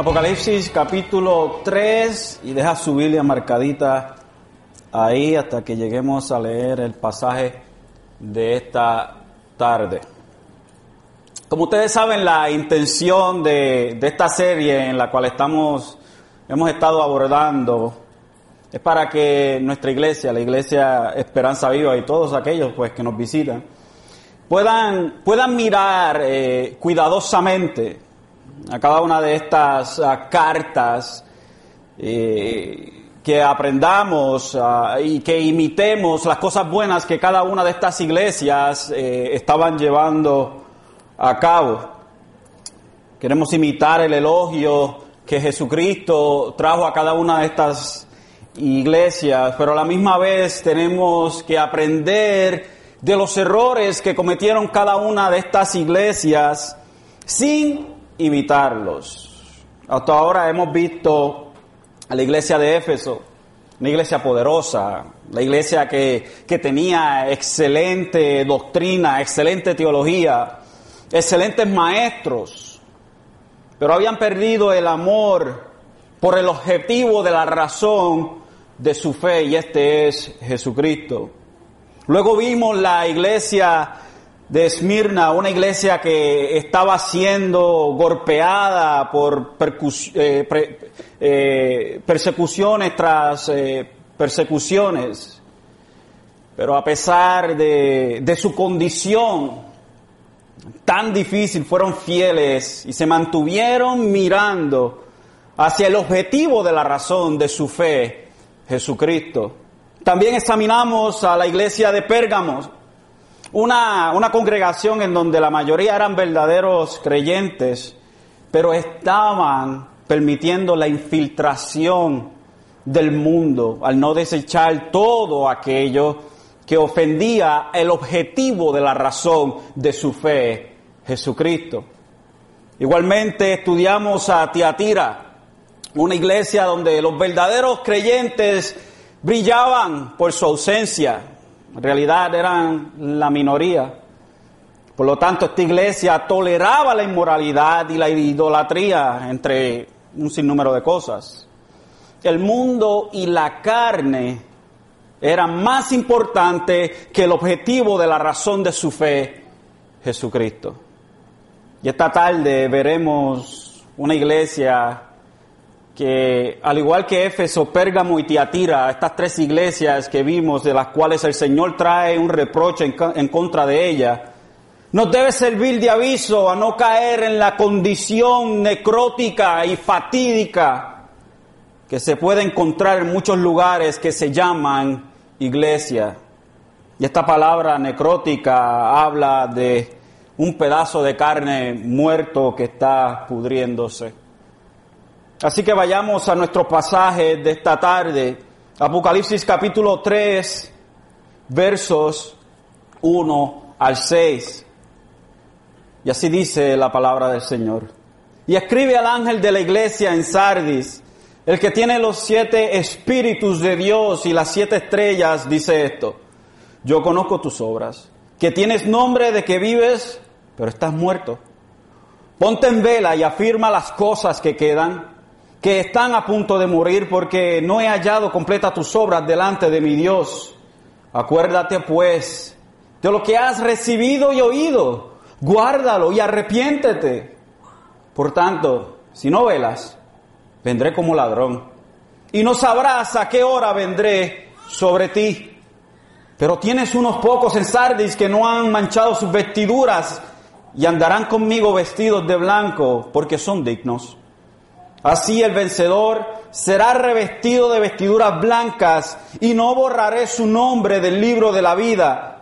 Apocalipsis capítulo 3 y deja su Biblia marcadita ahí hasta que lleguemos a leer el pasaje de esta tarde. Como ustedes saben, la intención de, de esta serie en la cual estamos, hemos estado abordando es para que nuestra iglesia, la iglesia Esperanza Viva y todos aquellos pues que nos visitan, puedan, puedan mirar eh, cuidadosamente a cada una de estas uh, cartas, eh, que aprendamos uh, y que imitemos las cosas buenas que cada una de estas iglesias eh, estaban llevando a cabo. Queremos imitar el elogio que Jesucristo trajo a cada una de estas iglesias, pero a la misma vez tenemos que aprender de los errores que cometieron cada una de estas iglesias sin imitarlos. Hasta ahora hemos visto a la iglesia de Éfeso, una iglesia poderosa, la iglesia que, que tenía excelente doctrina, excelente teología, excelentes maestros, pero habían perdido el amor por el objetivo de la razón de su fe y este es Jesucristo. Luego vimos la iglesia de Esmirna, una iglesia que estaba siendo golpeada por eh, eh, persecuciones tras eh, persecuciones, pero a pesar de, de su condición tan difícil, fueron fieles y se mantuvieron mirando hacia el objetivo de la razón de su fe, Jesucristo. También examinamos a la iglesia de Pérgamo, una, una congregación en donde la mayoría eran verdaderos creyentes, pero estaban permitiendo la infiltración del mundo al no desechar todo aquello que ofendía el objetivo de la razón de su fe, Jesucristo. Igualmente estudiamos a Tiatira, una iglesia donde los verdaderos creyentes brillaban por su ausencia, en realidad eran la minoría. Por lo tanto, esta iglesia toleraba la inmoralidad y la idolatría entre un sinnúmero de cosas. El mundo y la carne eran más importantes que el objetivo de la razón de su fe, Jesucristo. Y esta tarde veremos una iglesia que al igual que Éfeso, Pérgamo y Tiatira, estas tres iglesias que vimos, de las cuales el Señor trae un reproche en, contra de ella, nos debe servir de aviso a no caer en la condición necrótica y fatídica que se puede encontrar en muchos lugares que se llaman iglesia. Y esta palabra necrótica habla de un pedazo de carne muerto que está pudriéndose. Así que vayamos a nuestro pasaje de esta tarde, Apocalipsis capítulo 3, versos 1 al 6. Y así dice la palabra del Señor. Y escribe al ángel de la iglesia en Sardis, el que tiene los siete espíritus de Dios y las siete estrellas, dice esto. Yo conozco tus obras, que tienes nombre de que vives, pero estás muerto. Ponte en vela y afirma las cosas que quedan que están a punto de morir porque no he hallado completa tus obras delante de mi Dios. Acuérdate pues de lo que has recibido y oído, guárdalo y arrepiéntete. Por tanto, si no velas, vendré como ladrón y no sabrás a qué hora vendré sobre ti. Pero tienes unos pocos en Sardis que no han manchado sus vestiduras y andarán conmigo vestidos de blanco porque son dignos. Así el vencedor será revestido de vestiduras blancas y no borraré su nombre del libro de la vida.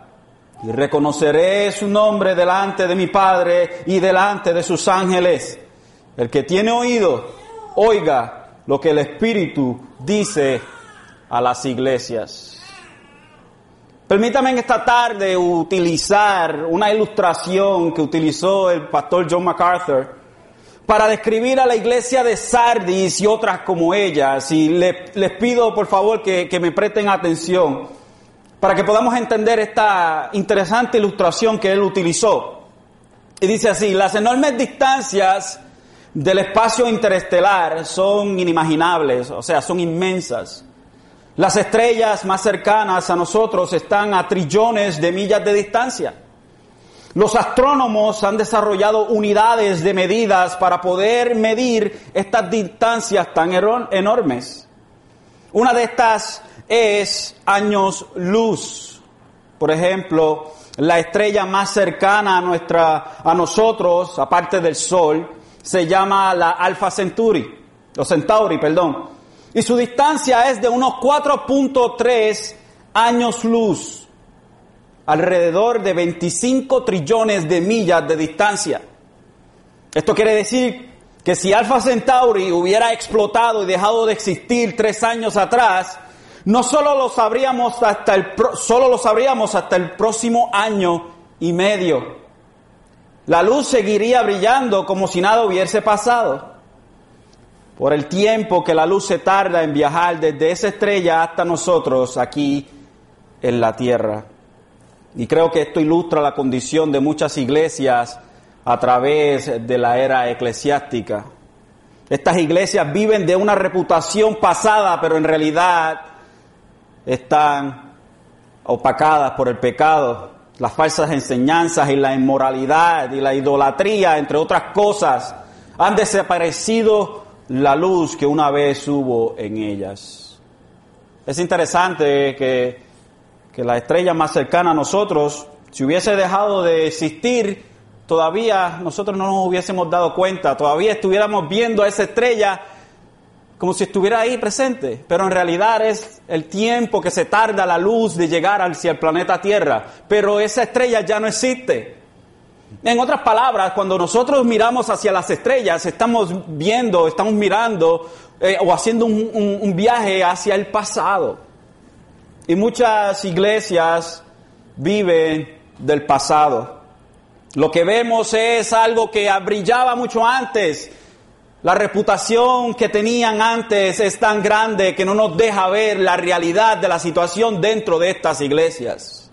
Y reconoceré su nombre delante de mi Padre y delante de sus ángeles. El que tiene oído, oiga lo que el Espíritu dice a las iglesias. Permítame en esta tarde utilizar una ilustración que utilizó el pastor John MacArthur para describir a la iglesia de Sardis y otras como ellas. Y les pido por favor que, que me presten atención para que podamos entender esta interesante ilustración que él utilizó. Y dice así, las enormes distancias del espacio interestelar son inimaginables, o sea, son inmensas. Las estrellas más cercanas a nosotros están a trillones de millas de distancia. Los astrónomos han desarrollado unidades de medidas para poder medir estas distancias tan enormes. Una de estas es años luz. Por ejemplo, la estrella más cercana a nuestra a nosotros, aparte del sol, se llama la Alpha Centauri, o Centauri, perdón. Y su distancia es de unos 4.3 años luz, alrededor de 25 trillones de millas de distancia. Esto quiere decir que si Alpha Centauri hubiera explotado y dejado de existir tres años atrás, no solo lo sabríamos hasta el, solo lo sabríamos hasta el próximo año y medio. La luz seguiría brillando como si nada hubiese pasado. Por el tiempo que la luz se tarda en viajar desde esa estrella hasta nosotros aquí en la tierra. Y creo que esto ilustra la condición de muchas iglesias a través de la era eclesiástica. Estas iglesias viven de una reputación pasada, pero en realidad están opacadas por el pecado, las falsas enseñanzas y la inmoralidad y la idolatría, entre otras cosas, han desaparecido la luz que una vez hubo en ellas. Es interesante que, que la estrella más cercana a nosotros, si hubiese dejado de existir, todavía nosotros no nos hubiésemos dado cuenta, todavía estuviéramos viendo a esa estrella como si estuviera ahí presente, pero en realidad es el tiempo que se tarda la luz de llegar hacia el planeta Tierra, pero esa estrella ya no existe. En otras palabras, cuando nosotros miramos hacia las estrellas, estamos viendo, estamos mirando eh, o haciendo un, un viaje hacia el pasado. Y muchas iglesias viven del pasado. Lo que vemos es algo que brillaba mucho antes, la reputación que tenían antes es tan grande que no nos deja ver la realidad de la situación dentro de estas iglesias.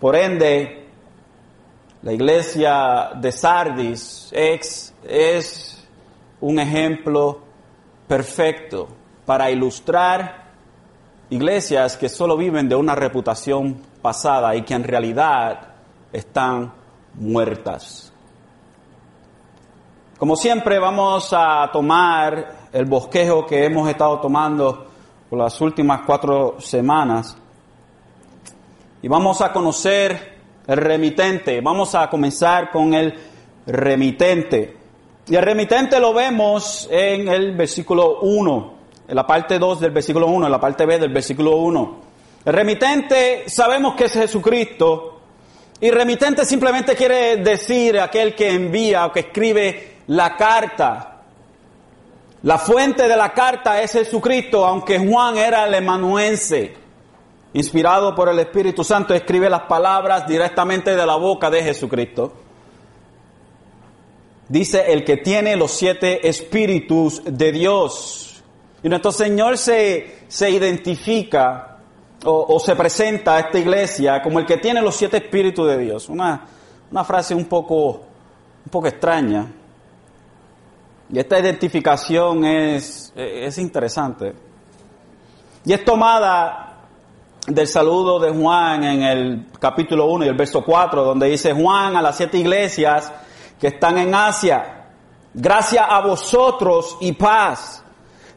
Por ende, la iglesia de Sardis es, es un ejemplo perfecto para ilustrar iglesias que solo viven de una reputación pasada y que en realidad están muertas. Como siempre vamos a tomar el bosquejo que hemos estado tomando por las últimas cuatro semanas y vamos a conocer el remitente. Vamos a comenzar con el remitente. Y el remitente lo vemos en el versículo 1, en la parte 2 del versículo 1, en la parte B del versículo 1. El remitente sabemos que es Jesucristo y remitente simplemente quiere decir aquel que envía o que escribe la carta. La fuente de la carta es Jesucristo, aunque Juan era el emanuense. Inspirado por el Espíritu Santo, escribe las palabras directamente de la boca de Jesucristo. Dice el que tiene los siete espíritus de Dios. Y nuestro Señor se, se identifica o, se presenta a esta iglesia como el que tiene los siete espíritus de Dios. Una, una frase un poco, un poco extraña. Y esta identificación es, es interesante. Y es tomada del saludo de Juan en el capítulo 1 y el verso 4, donde dice Juan a las siete iglesias que están en Asia, gracias a vosotros y paz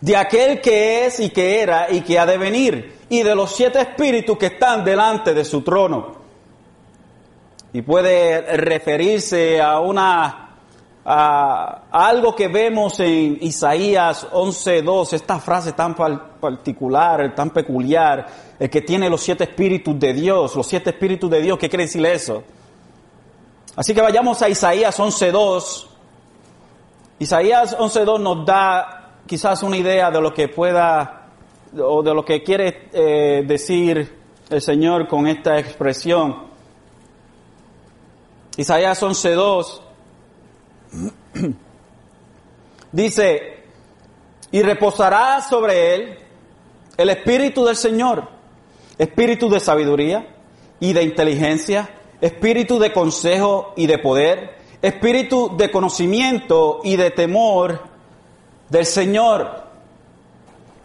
de aquel que es y que era y que ha de venir, y de los siete espíritus que están delante de su trono. Y puede referirse a una a algo que vemos en Isaías 11.2, esta frase tan particular, tan peculiar, el que tiene los siete espíritus de Dios, los siete espíritus de Dios, ¿qué quiere decir eso? Así que vayamos a Isaías 11.2. Isaías 11.2 nos da quizás una idea de lo que pueda, o de lo que quiere eh, decir el Señor con esta expresión. Isaías 11.2 Dice, y reposará sobre él el espíritu del Señor, espíritu de sabiduría y de inteligencia, espíritu de consejo y de poder, espíritu de conocimiento y de temor del Señor.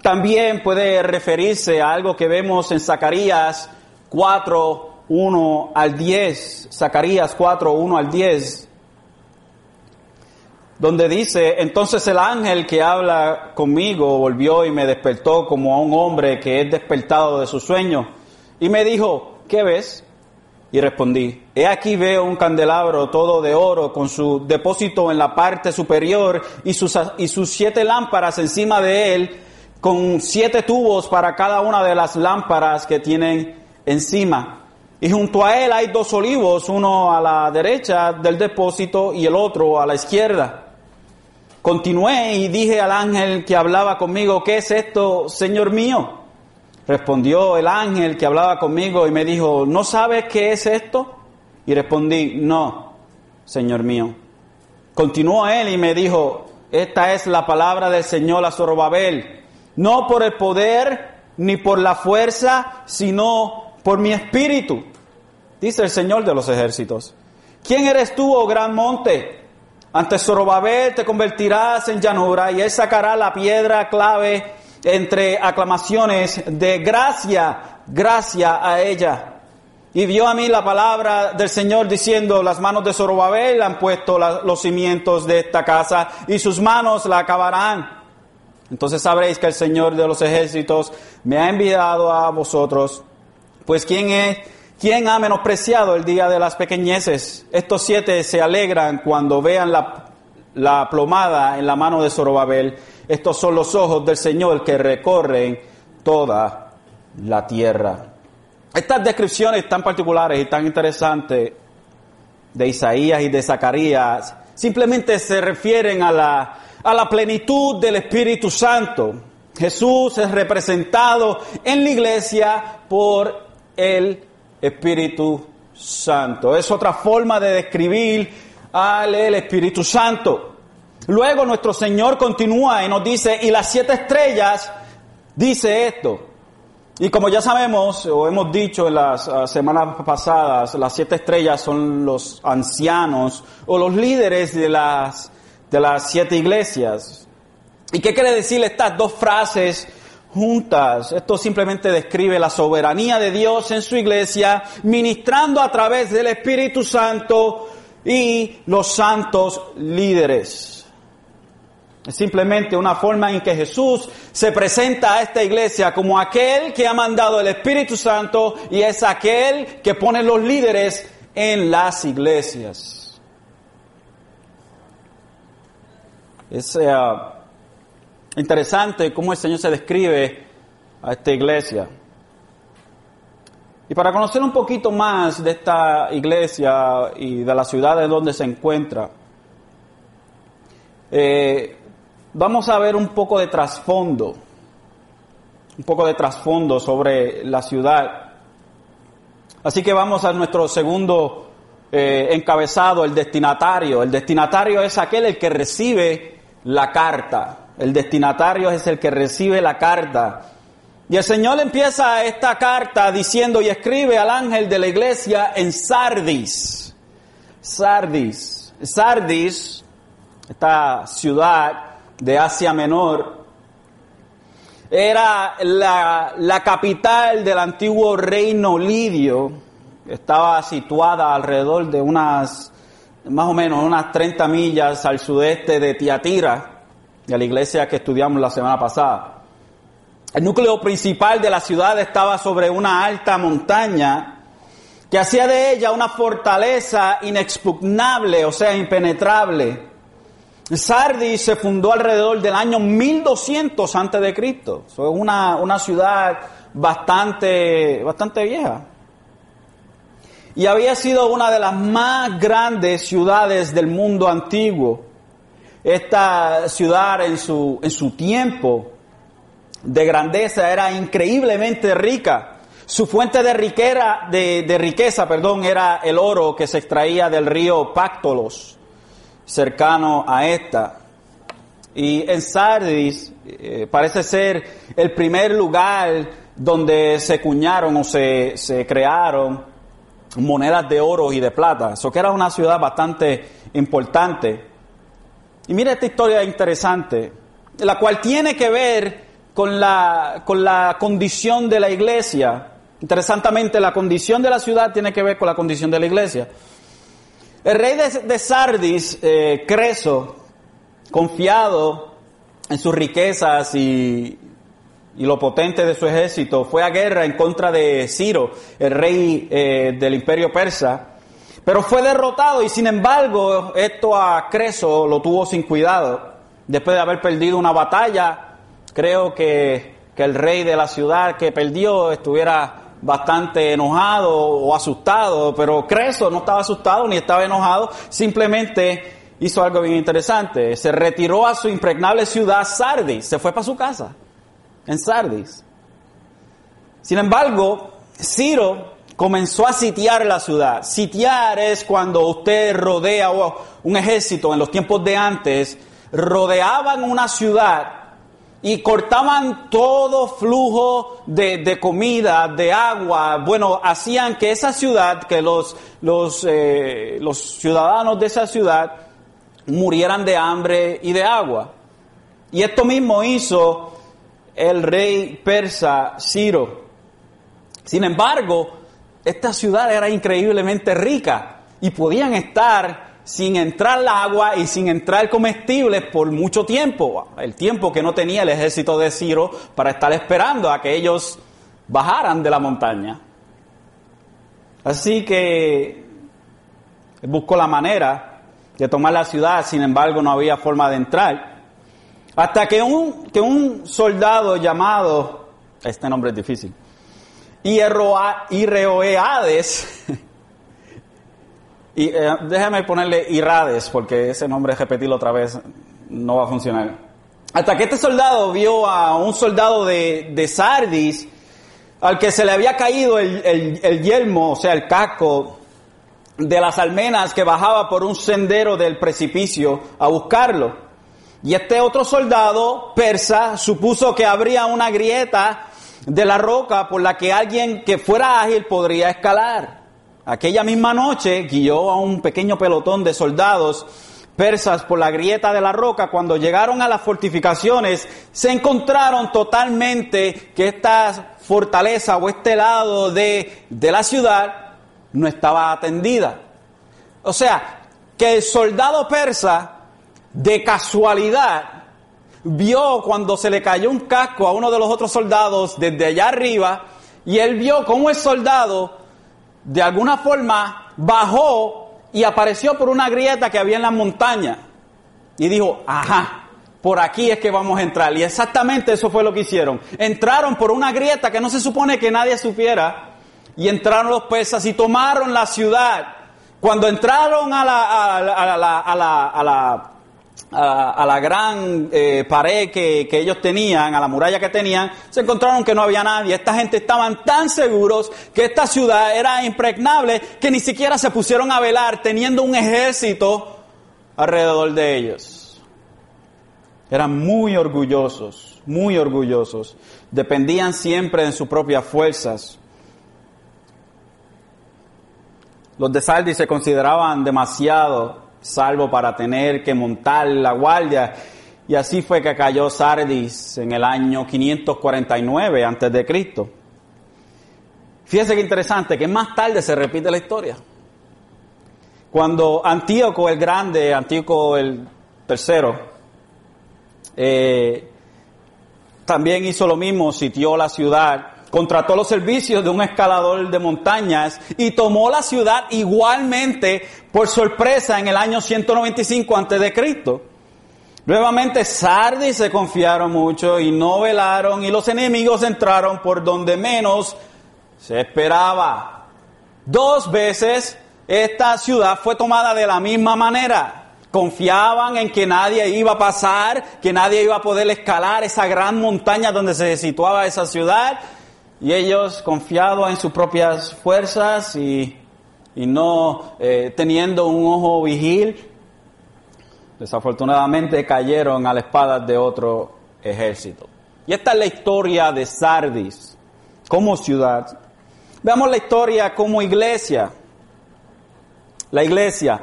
También puede referirse a algo que vemos en Zacarías 4, 1 al 10. Zacarías 4, 1 al 10 donde dice, entonces el ángel que habla conmigo volvió y me despertó como a un hombre que es despertado de su sueño, y me dijo, ¿qué ves? Y respondí, he aquí veo un candelabro todo de oro con su depósito en la parte superior y sus, y sus siete lámparas encima de él, con siete tubos para cada una de las lámparas que tienen encima. Y junto a él hay dos olivos, uno a la derecha del depósito y el otro a la izquierda. Continué y dije al ángel que hablaba conmigo, ¿qué es esto, Señor mío? Respondió el ángel que hablaba conmigo y me dijo, ¿no sabes qué es esto? Y respondí, no, Señor mío. Continuó él y me dijo, esta es la palabra del Señor a Zorobabel, no por el poder ni por la fuerza, sino por mi espíritu, dice el Señor de los ejércitos. ¿Quién eres tú, oh gran monte? Ante Zorobabel te convertirás en llanura y él sacará la piedra clave entre aclamaciones de gracia, gracia a ella. Y dio a mí la palabra del Señor diciendo, las manos de Zorobabel han puesto los cimientos de esta casa y sus manos la acabarán. Entonces sabréis que el Señor de los ejércitos me ha enviado a vosotros. Pues ¿quién es? ¿Quién ha menospreciado el día de las pequeñeces? Estos siete se alegran cuando vean la, plomada en la mano de Zorobabel. Estos son los ojos del Señor que recorren toda la tierra. Estas descripciones tan particulares y tan interesantes de Isaías y de Zacarías simplemente se refieren a la, a la plenitud del Espíritu Santo. Jesús es representado en la iglesia por el Espíritu Santo. Es otra forma de describir al Espíritu Santo. Luego nuestro Señor continúa y nos dice, y las siete estrellas dice esto. Y como ya sabemos, o hemos dicho en las ah, semanas pasadas, las siete estrellas son los ancianos o los líderes de las, de las siete iglesias. ¿Y qué quiere decir estas dos frases juntas. Esto simplemente describe la soberanía de Dios en su iglesia, ministrando a través del Espíritu Santo y los santos líderes. Es simplemente una forma en que Jesús se presenta a esta iglesia como aquel que ha mandado el Espíritu Santo y es aquel que pone los líderes en las iglesias. Es, interesante cómo el Señor se describe a esta iglesia. Y para conocer un poquito más de esta iglesia y de la ciudad en donde se encuentra, eh, vamos a ver un poco de trasfondo, un poco de trasfondo sobre la ciudad. Así que vamos a nuestro segundo eh, encabezado, el destinatario. El destinatario es aquel el que recibe la carta. El destinatario es el que recibe la carta. Y el Señor empieza esta carta diciendo y escribe al ángel de la iglesia en Sardis. Sardis. Sardis, esta ciudad de Asia Menor, era la, capital del antiguo reino lidio. Estaba situada alrededor de unas, más o menos, unas 30 millas al sudeste de Tiatira de la iglesia que estudiamos la semana pasada. El núcleo principal de la ciudad estaba sobre una alta montaña que hacía de ella una fortaleza inexpugnable, o sea, impenetrable. Sardis se fundó alrededor del año 1200 antes de Cristo. Es una, una ciudad bastante, bastante vieja. Y había sido una de las más grandes ciudades del mundo antiguo. Esta ciudad en su, en su tiempo de grandeza era increíblemente rica. Su fuente de, riquera, de, riqueza perdón, era el oro que se extraía del río Páctolos, cercano a esta. Y en Sardis eh, parece ser el primer lugar donde se cuñaron o se, se crearon monedas de oro y de plata. Eso que era una ciudad bastante importante. Y mira esta historia interesante, la cual tiene que ver con la, con la condición de la iglesia. Interesantemente, la condición de la ciudad tiene que ver con la condición de la iglesia. El rey de, Sardis, eh, Creso, confiado en sus riquezas y, y, lo potente de su ejército, fue a guerra en contra de Ciro, el rey eh, del imperio persa, pero fue derrotado y sin embargo esto a Creso lo tuvo sin cuidado. Después de haber perdido una batalla, creo que, que el rey de la ciudad que perdió estuviera bastante enojado o asustado, pero Creso no estaba asustado ni estaba enojado, simplemente hizo algo bien interesante. Se retiró a su impregnable ciudad Sardis, se fue para su casa, en Sardis. Sin embargo, Ciro comenzó a sitiar la ciudad. Sitiar es cuando usted rodea un ejército en los tiempos de antes, rodeaban una ciudad y cortaban todo flujo de, comida, de agua. Bueno, hacían que esa ciudad, que los, los, eh, los ciudadanos de esa ciudad murieran de hambre y de agua. Y esto mismo hizo el rey persa Ciro. Sin embargo, esta ciudad era increíblemente rica y podían estar sin entrar el agua y sin entrar comestibles por mucho tiempo, el tiempo que no tenía el ejército de Ciro para estar esperando a que ellos bajaran de la montaña. Así que buscó la manera de tomar la ciudad, sin embargo no había forma de entrar. Hasta que un, que un soldado llamado, este nombre es difícil, Irreoeades, Y eh, déjame ponerle Irades, porque ese nombre repetirlo otra vez no va a funcionar. Hasta que este soldado vio a un soldado de, de Sardis, al que se le había caído el, el, el, yelmo, o sea, el casco de las almenas que bajaba por un sendero del precipicio a buscarlo. Y este otro soldado persa supuso que habría una grieta de la roca por la que alguien que fuera ágil podría escalar. Aquella misma noche guió a un pequeño pelotón de soldados persas por la grieta de la roca. Cuando llegaron a las fortificaciones, se encontraron totalmente que esta fortaleza o este lado de, de la ciudad no estaba atendida. O sea, que el soldado persa, de casualidad, vio cuando se le cayó un casco a uno de los otros soldados desde allá arriba, y él vio cómo el soldado de alguna forma bajó y apareció por una grieta que había en la montaña. Y dijo, ajá, por aquí es que vamos a entrar. Y exactamente eso fue lo que hicieron. Entraron por una grieta que no se supone que nadie supiera. Y entraron los persas y tomaron la ciudad. Cuando entraron a a la a, la gran eh, pared que, que, ellos tenían, a la muralla que tenían, se encontraron que no había nadie. Esta gente estaban tan seguros que esta ciudad era impregnable que ni siquiera se pusieron a velar teniendo un ejército alrededor de ellos. Eran muy orgullosos, muy orgullosos. Dependían siempre de sus propias fuerzas. Los de Sardis se consideraban demasiado salvo para tener que montar la guardia. Y así fue que cayó Sardis en el año 549 antes de Cristo. Fíjese que interesante, que más tarde se repite la historia. Cuando Antíoco el Grande, Antíoco el Tercero, eh, también hizo lo mismo, sitió la ciudad contrató los servicios de un escalador de montañas y tomó la ciudad igualmente por sorpresa en el año 195 antes de Cristo. Nuevamente Sardis se confiaron mucho y no velaron y los enemigos entraron por donde menos se esperaba. Dos veces esta ciudad fue tomada de la misma manera. Confiaban en que nadie iba a pasar, que nadie iba a poder escalar esa gran montaña donde se situaba esa ciudad y ellos, confiados en sus propias fuerzas y, no eh, teniendo un ojo vigil, desafortunadamente cayeron a la espada de otro ejército. Y esta es la historia de Sardis como ciudad. Veamos la historia como iglesia. la iglesia.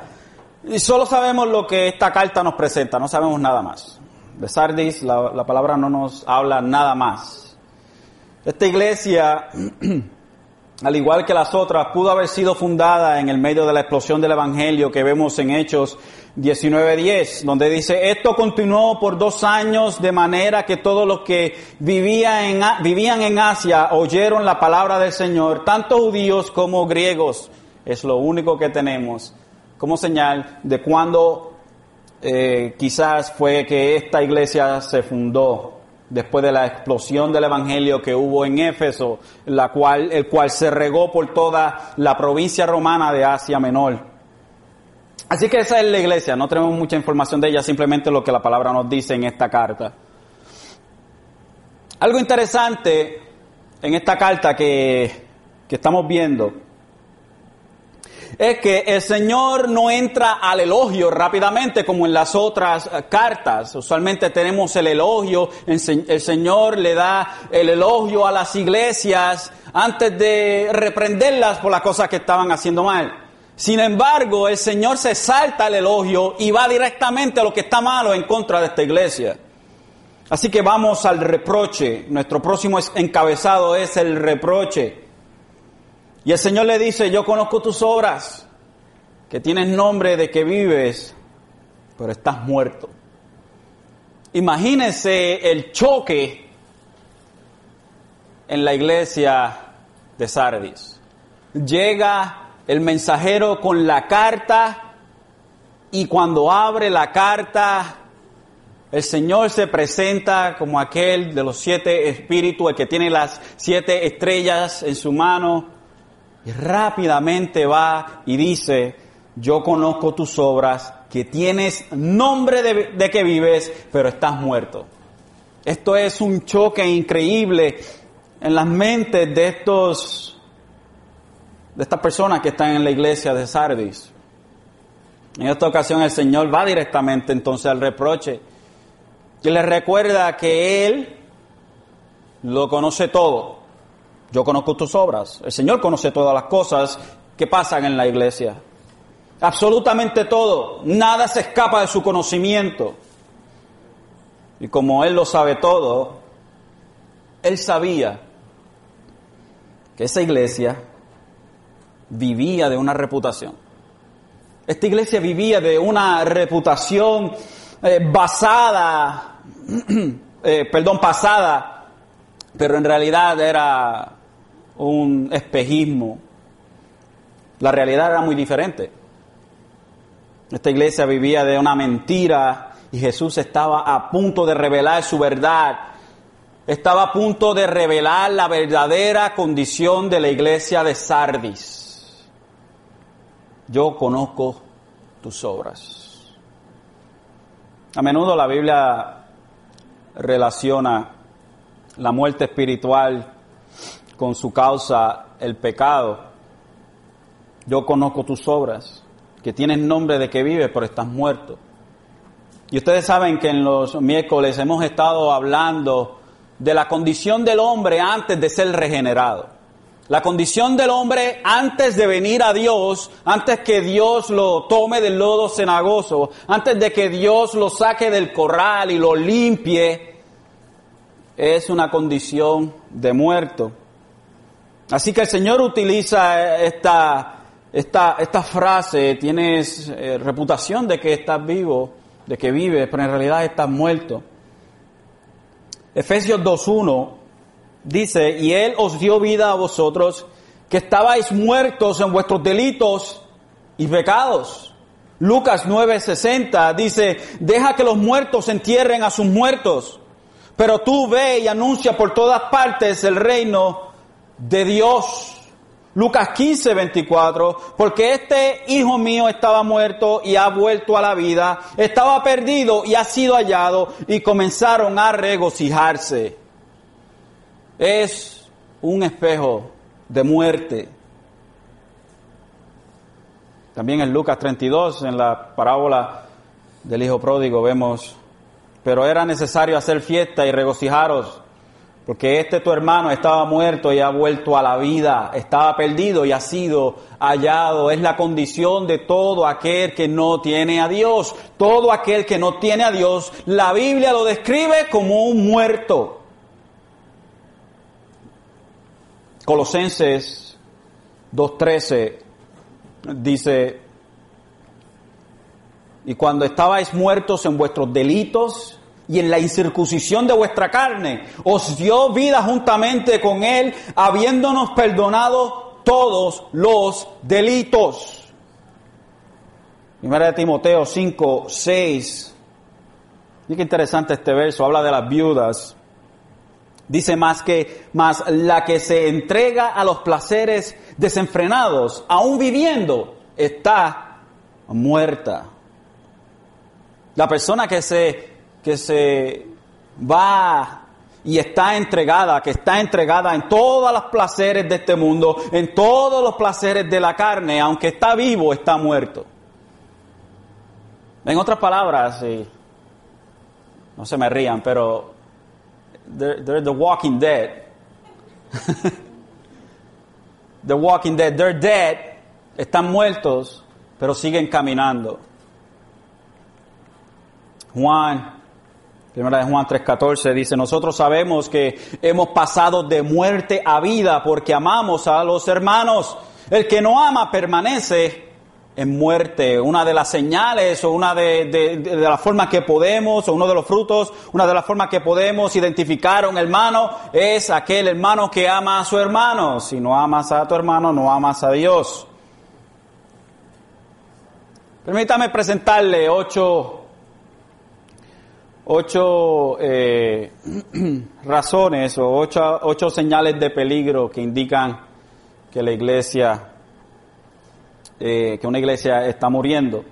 Y solo sabemos lo que esta carta nos presenta, no sabemos nada más. De Sardis la, la palabra no nos habla nada más. Esta iglesia, al igual que las otras, pudo haber sido fundada en el medio de la explosión del Evangelio que vemos en Hechos 19.10, donde dice, esto continuó por dos años de manera que todos los que vivían en, vivían en Asia oyeron la palabra del Señor, tanto judíos como griegos. Es lo único que tenemos como señal de cuando eh, quizás fue que esta iglesia se fundó después de la explosión del evangelio que hubo en Éfeso, la cual, el cual se regó por toda la provincia romana de Asia Menor. Así que esa es la iglesia, no tenemos mucha información de ella, simplemente lo que la palabra nos dice en esta carta. Algo interesante en esta carta que, que estamos viendo es que el Señor no entra al elogio rápidamente como en las otras eh, cartas. Usualmente tenemos el elogio, el Señor le da el elogio a las iglesias antes de reprenderlas por las cosas que estaban haciendo mal. Sin embargo, el Señor se salta el elogio y va directamente a lo que está malo en contra de esta iglesia. Así que vamos al reproche. Nuestro próximo encabezado es el reproche. Y el Señor le dice, yo conozco tus obras, que tienes nombre de que vives, pero estás muerto. Imagínese el choque en la iglesia de Sardis. Llega el mensajero con la carta y cuando abre la carta, el Señor se presenta como aquel de los siete espíritus, el que tiene las siete estrellas en su mano rápidamente va y dice, yo conozco tus obras, que tienes nombre de, que vives, pero estás muerto. Esto es un choque increíble en las mentes de estos, de estas personas que están en la iglesia de Sardis. En esta ocasión el Señor va directamente entonces al reproche y le recuerda que Él lo conoce todo yo conozco tus obras. El Señor conoce todas las cosas que pasan en la iglesia. Absolutamente todo. Nada se escapa de su conocimiento. Y como Él lo sabe todo, Él sabía que esa iglesia vivía de una reputación. Esta iglesia vivía de una reputación eh, basada, eh, perdón, pasada, pero en realidad era un espejismo. La realidad era muy diferente. Esta iglesia vivía de una mentira y Jesús estaba a punto de revelar su verdad. Estaba a punto de revelar la verdadera condición de la iglesia de Sardis. Yo conozco tus obras. A menudo la Biblia relaciona la muerte espiritual con su causa el pecado. Yo conozco tus obras, que tienes nombre de que vives, pero estás muerto. Y ustedes saben que en los miércoles hemos estado hablando de la condición del hombre antes de ser regenerado. La condición del hombre antes de venir a Dios, antes que Dios lo tome del lodo cenagoso, antes de que Dios lo saque del corral y lo limpie, es una condición de muerto. Así que el Señor utiliza esta, esta, esta frase, tienes eh, reputación de que estás vivo, de que vives, pero en realidad estás muerto. Efesios 2.1 dice, y Él os dio vida a vosotros que estabais muertos en vuestros delitos y pecados. Lucas 9:60 dice, deja que los muertos entierren a sus muertos, pero tú ve y anuncia por todas partes el reino de Dios. Lucas 15, 24, porque este hijo mío estaba muerto y ha vuelto a la vida, estaba perdido y ha sido hallado y comenzaron a regocijarse. Es un espejo de muerte. También en Lucas 32, en la parábola del hijo pródigo, vemos, pero era necesario hacer fiesta y regocijaros Porque este tu hermano estaba muerto y ha vuelto a la vida, estaba perdido y ha sido hallado. Es la condición de todo aquel que no tiene a Dios. Todo aquel que no tiene a Dios, la Biblia lo describe como un muerto. Colosenses 2.13 dice, y cuando estabais muertos en vuestros delitos y en la incircuncisión de vuestra carne, os dio vida juntamente con Él, habiéndonos perdonado todos los delitos. Primera de Timoteo 5, 6. Y qué interesante este verso, habla de las viudas. Dice más que, más la que se entrega a los placeres desenfrenados, aún viviendo, está muerta. La persona que se que se va y está entregada, que está entregada en todos los placeres de este mundo, en todos los placeres de la carne, aunque está vivo, está muerto. En otras palabras, no se me rían, pero they're, the walking dead. the walking dead, they're dead, están muertos, pero siguen caminando. Juan Primera de Juan 3:14 dice, nosotros sabemos que hemos pasado de muerte a vida porque amamos a los hermanos. El que no ama permanece en muerte. Una de las señales o una de, de, las formas que podemos, o uno de los frutos, una de las formas que podemos identificar a un hermano es aquel hermano que ama a su hermano. Si no amas a tu hermano, no amas a Dios. Permítame presentarle ocho ocho eh, razones o ocho, ocho señales de peligro que indican que la iglesia, eh, que una iglesia está muriendo.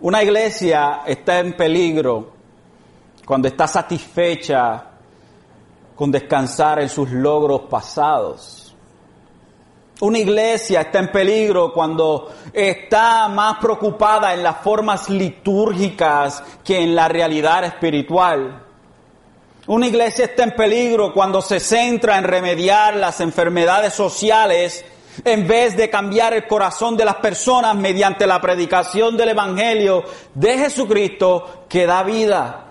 Una iglesia está en peligro cuando está satisfecha con descansar en sus logros pasados. Una iglesia está en peligro cuando está más preocupada en las formas litúrgicas que en la realidad espiritual. Una iglesia está en peligro cuando se centra en remediar las enfermedades sociales en vez de cambiar el corazón de las personas mediante la predicación del Evangelio de Jesucristo que da vida.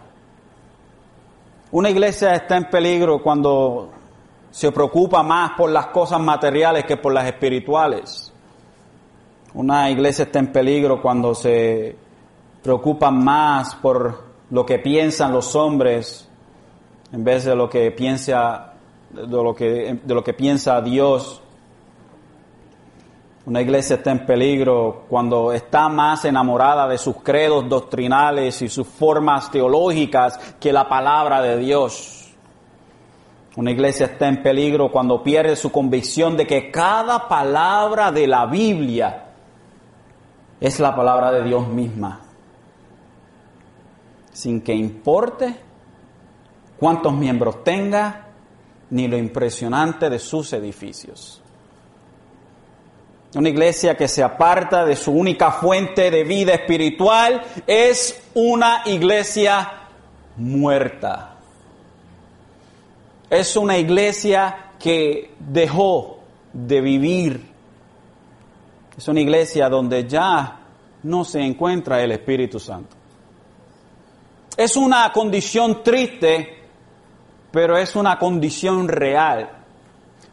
Una iglesia está en peligro cuando se preocupa más por las cosas materiales que por las espirituales. Una iglesia está en peligro cuando se preocupa más por lo que piensan los hombres en vez de lo que piensa de lo que, de lo que piensa Dios. Una iglesia está en peligro cuando está más enamorada de sus credos doctrinales y sus formas teológicas que la palabra de Dios. Una iglesia está en peligro cuando pierde su convicción de que cada palabra de la Biblia es la palabra de Dios misma. Sin que importe cuántos miembros tenga ni lo impresionante de sus edificios. Una iglesia que se aparta de su única fuente de vida espiritual es una iglesia muerta es una iglesia que dejó de vivir. Es una iglesia donde ya no se encuentra el Espíritu Santo. Es una condición triste, pero es una condición real.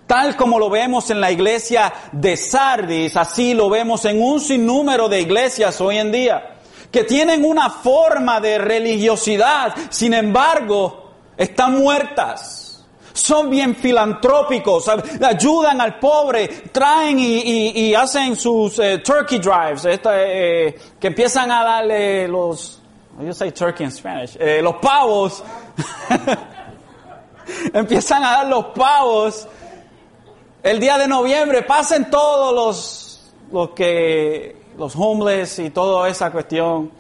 Tal como lo vemos en la iglesia de Sardis, así lo vemos en un sinnúmero de iglesias hoy en día, que tienen una forma de religiosidad, sin embargo, están muertas son bien filantrópicos, ayudan al pobre, traen y, hacen sus eh, turkey drives, eh, que empiezan a darle los, yo say turkey in Spanish, eh, los pavos, empiezan a dar los pavos. El día de noviembre pasen todos los, los que, los homeless y toda esa cuestión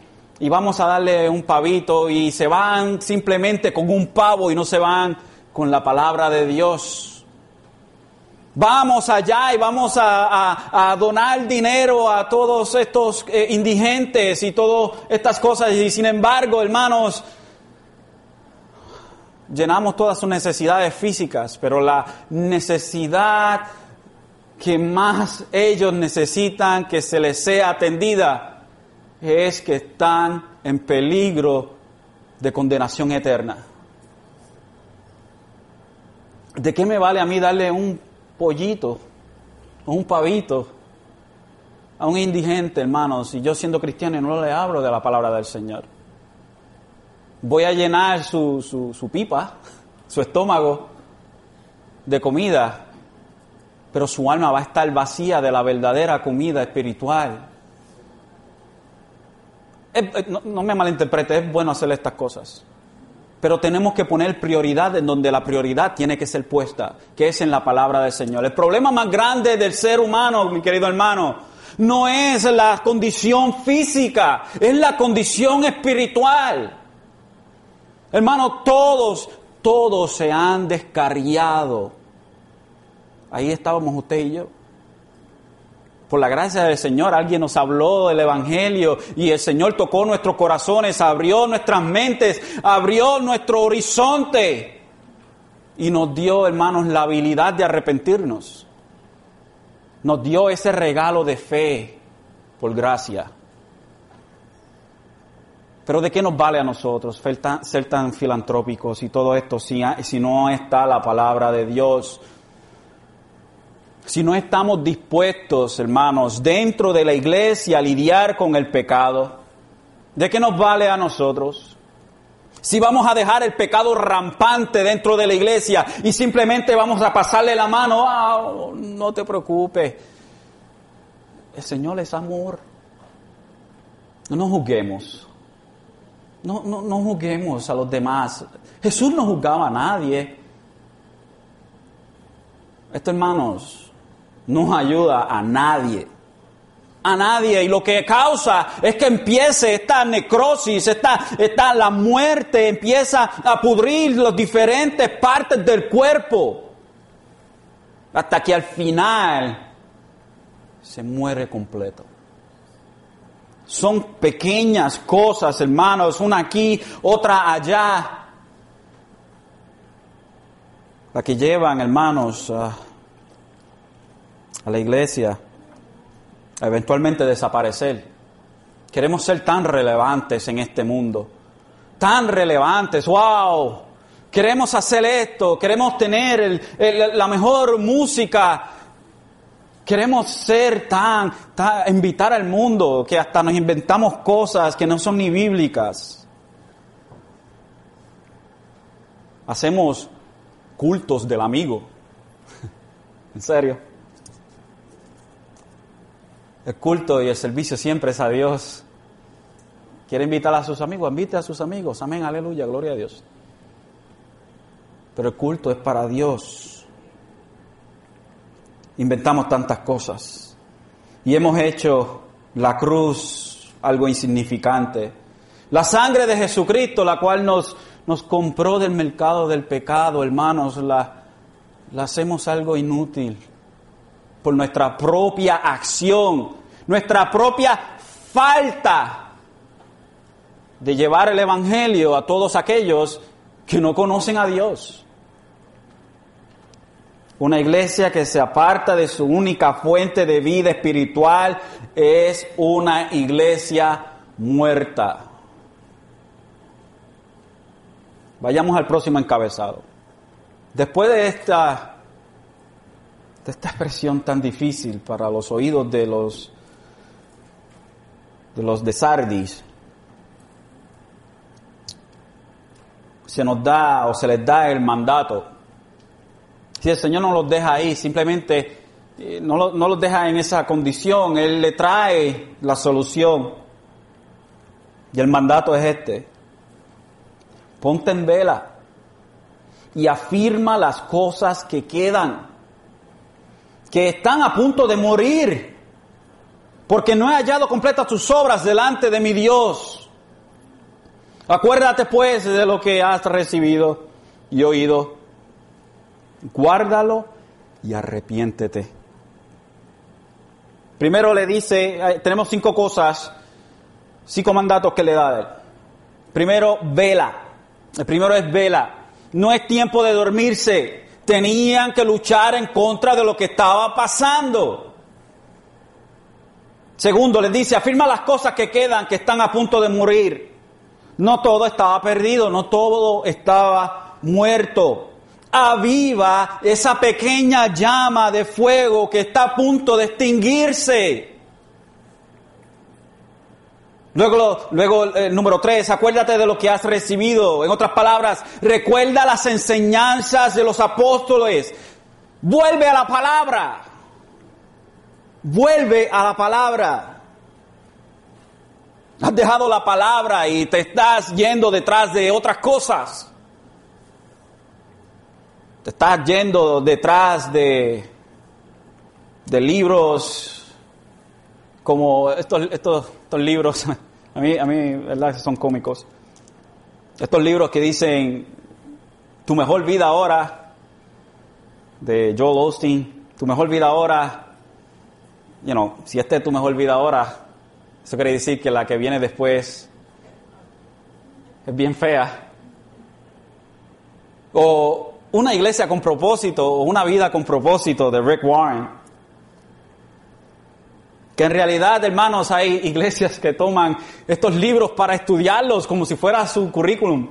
y vamos a darle un pavito y se van simplemente con un pavo y no se van con la palabra de Dios. Vamos allá y vamos a, donar dinero a todos estos eh, indigentes y todas estas cosas. Y sin embargo, hermanos, llenamos todas sus necesidades físicas, pero la necesidad que más ellos necesitan que se les sea atendida es que están en peligro de condenación eterna. ¿De qué me vale a mí darle un pollito un pavito a un indigente, hermano, si yo siendo cristiano no le hablo de la palabra del Señor? Voy a llenar su, su, su pipa, su estómago de comida, pero su alma va a estar vacía de la verdadera comida espiritual. no, me malinterprete, es bueno hacer estas cosas. Pero tenemos que poner prioridad en donde la prioridad tiene que ser puesta, que es en la palabra del Señor. El problema más grande del ser humano, mi querido hermano, no es la condición física, es la condición espiritual. Hermano, todos, todos se han descarriado Ahí estábamos usted y yo. Por la gracia del Señor, alguien nos habló del Evangelio y el Señor tocó nuestros corazones, abrió nuestras mentes, abrió nuestro horizonte y nos dio, hermanos, la habilidad de arrepentirnos. Nos dio ese regalo de fe por gracia. Pero ¿de qué nos vale a nosotros ser tan, filantrópicos y todo esto si, no está la palabra de Dios? Si no estamos dispuestos, hermanos, dentro de la iglesia a lidiar con el pecado, ¿de qué nos vale a nosotros? Si vamos a dejar el pecado rampante dentro de la iglesia y simplemente vamos a pasarle la mano, ah, no te preocupes, el Señor es amor. No nos juzguemos. No, no, no juzguemos a los demás. Jesús no juzgaba a nadie. Esto, hermanos, no ayuda a nadie. A nadie. Y lo que causa es que empiece esta necrosis, esta, esta, la muerte empieza a pudrir las diferentes partes del cuerpo. Hasta que al final se muere completo. Son pequeñas cosas, hermanos, una aquí, otra allá, la que llevan, hermanos, a la iglesia eventualmente desaparecer. Queremos ser tan relevantes en este mundo, tan relevantes, wow. Queremos hacer esto, queremos tener la mejor música, queremos ser tan, tan, invitar al mundo que hasta nos inventamos cosas que no son ni bíblicas. Hacemos cultos del amigo. en serio. El culto y el servicio siempre es a Dios. ¿Quiere invitar a sus amigos? Invite a sus amigos. Amén, aleluya, gloria a Dios. Pero el culto es para Dios. Inventamos tantas cosas. Y hemos hecho la cruz algo insignificante. La sangre de Jesucristo, la cual nos, nos compró del mercado del pecado, hermanos, la, la hacemos algo inútil por nuestra propia acción, nuestra propia falta de llevar el Evangelio a todos aquellos que no conocen a Dios. Una iglesia que se aparta de su única fuente de vida espiritual es una iglesia muerta. Vayamos al próximo encabezado. Después de esta esta expresión tan difícil para los oídos de los de los de Sardis, se nos da o se les da el mandato. Si el Señor no los deja ahí, simplemente eh, no, no los deja en esa condición, Él le trae la solución. Y el mandato es este. Ponte en vela y afirma las cosas que quedan que están a punto de morir, porque no he hallado completas tus obras delante de mi Dios. Acuérdate pues de lo que has recibido y oído, guárdalo y arrepiéntete. Primero le dice, tenemos cinco cosas, cinco mandatos que le da él. Primero, vela. El primero es vela. No es tiempo de dormirse. Tenían que luchar en contra de lo que estaba pasando. Segundo, les dice, afirma las cosas que quedan, que están a punto de morir. No todo estaba perdido, no todo estaba muerto. Aviva esa pequeña llama de fuego que está a punto de extinguirse. Luego, luego eh, número tres, acuérdate de lo que has recibido. En otras palabras, recuerda las enseñanzas de los apóstoles. Vuelve a la palabra. Vuelve a la palabra. Has dejado la palabra y te estás yendo detrás de otras cosas. Te estás yendo detrás de, de libros como estos, estos, estos libros, a mí, a mí, ¿verdad? Son cómicos. Estos libros que dicen, tu mejor vida ahora, de Joel Osteen, tu mejor vida ahora, you know, si esta es tu mejor vida ahora, eso quiere decir que la que viene después es bien fea. O una iglesia con propósito, o una vida con propósito de Rick Warren. Que en realidad, hermanos, hay iglesias que toman estos libros para estudiarlos como si fuera su currículum.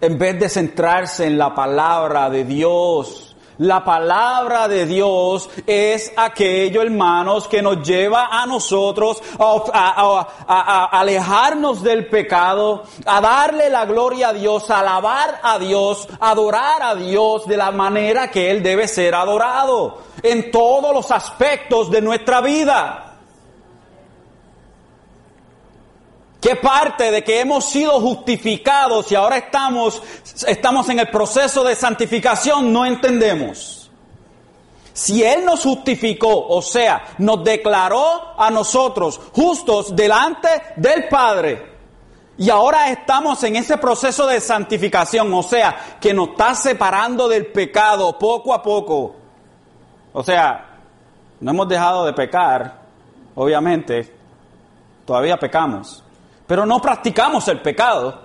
En vez de centrarse en la palabra de Dios. La palabra de Dios es aquello, hermanos, que nos lleva a nosotros a, alejarnos del pecado, a darle la gloria a Dios, a alabar a Dios, adorar a Dios de la manera que Él debe ser adorado en todos los aspectos de nuestra vida. ¿Qué parte de que hemos sido justificados y ahora estamos, estamos en el proceso de santificación no entendemos? Si Él nos justificó, o sea, nos declaró a nosotros justos delante del Padre, y ahora estamos en ese proceso de santificación, o sea, que nos está separando del pecado poco a poco. O sea, no hemos dejado de pecar, obviamente, todavía pecamos pero no practicamos el pecado.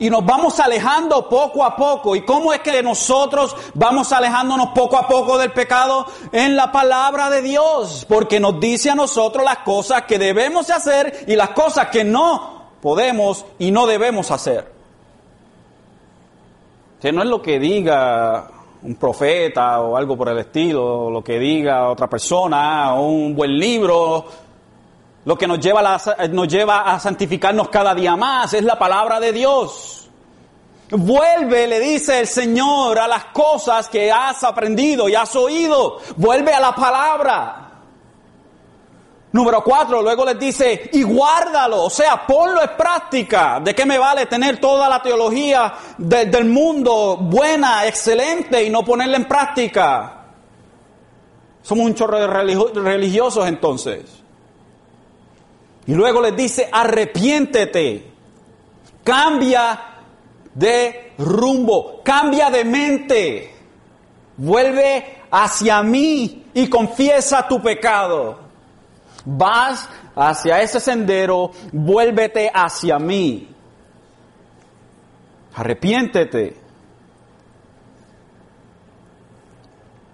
Y nos vamos alejando poco a poco. ¿Y cómo es que nosotros vamos alejándonos poco a poco del pecado? En la palabra de Dios. Porque nos dice a nosotros las cosas que debemos hacer y las cosas que no podemos y no debemos hacer. Que no es lo que diga un profeta o algo por el estilo, lo que diga otra persona, o un buen libro, lo que nos lleva, nos lleva a santificarnos cada día más es la palabra de Dios. Vuelve, le dice el Señor, a las cosas que has aprendido y has oído. Vuelve a la palabra. Número cuatro, luego les dice, y guárdalo, o sea, ponlo en práctica. ¿De qué me vale tener toda la teología del mundo buena, excelente, y no ponerla en práctica? Somos un chorro de religiosos entonces. Y luego les dice, arrepiéntete, cambia de rumbo, cambia de mente, vuelve hacia mí y confiesa tu pecado. Vas hacia ese sendero, vuélvete hacia mí. Arrepiéntete.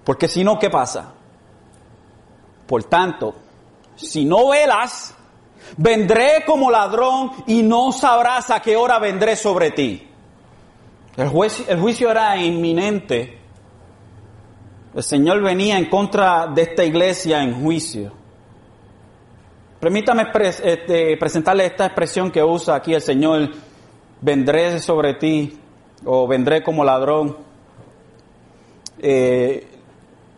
Porque si no, ¿qué pasa? Por tanto, si no velas, Vendré como ladrón y no sabrás a qué hora vendré sobre ti. El juicio, el juicio era inminente. El Señor venía en contra de esta iglesia en juicio. Permítame este, presentarle esta expresión que usa aquí el Señor, vendré sobre ti o vendré como ladrón. Eh,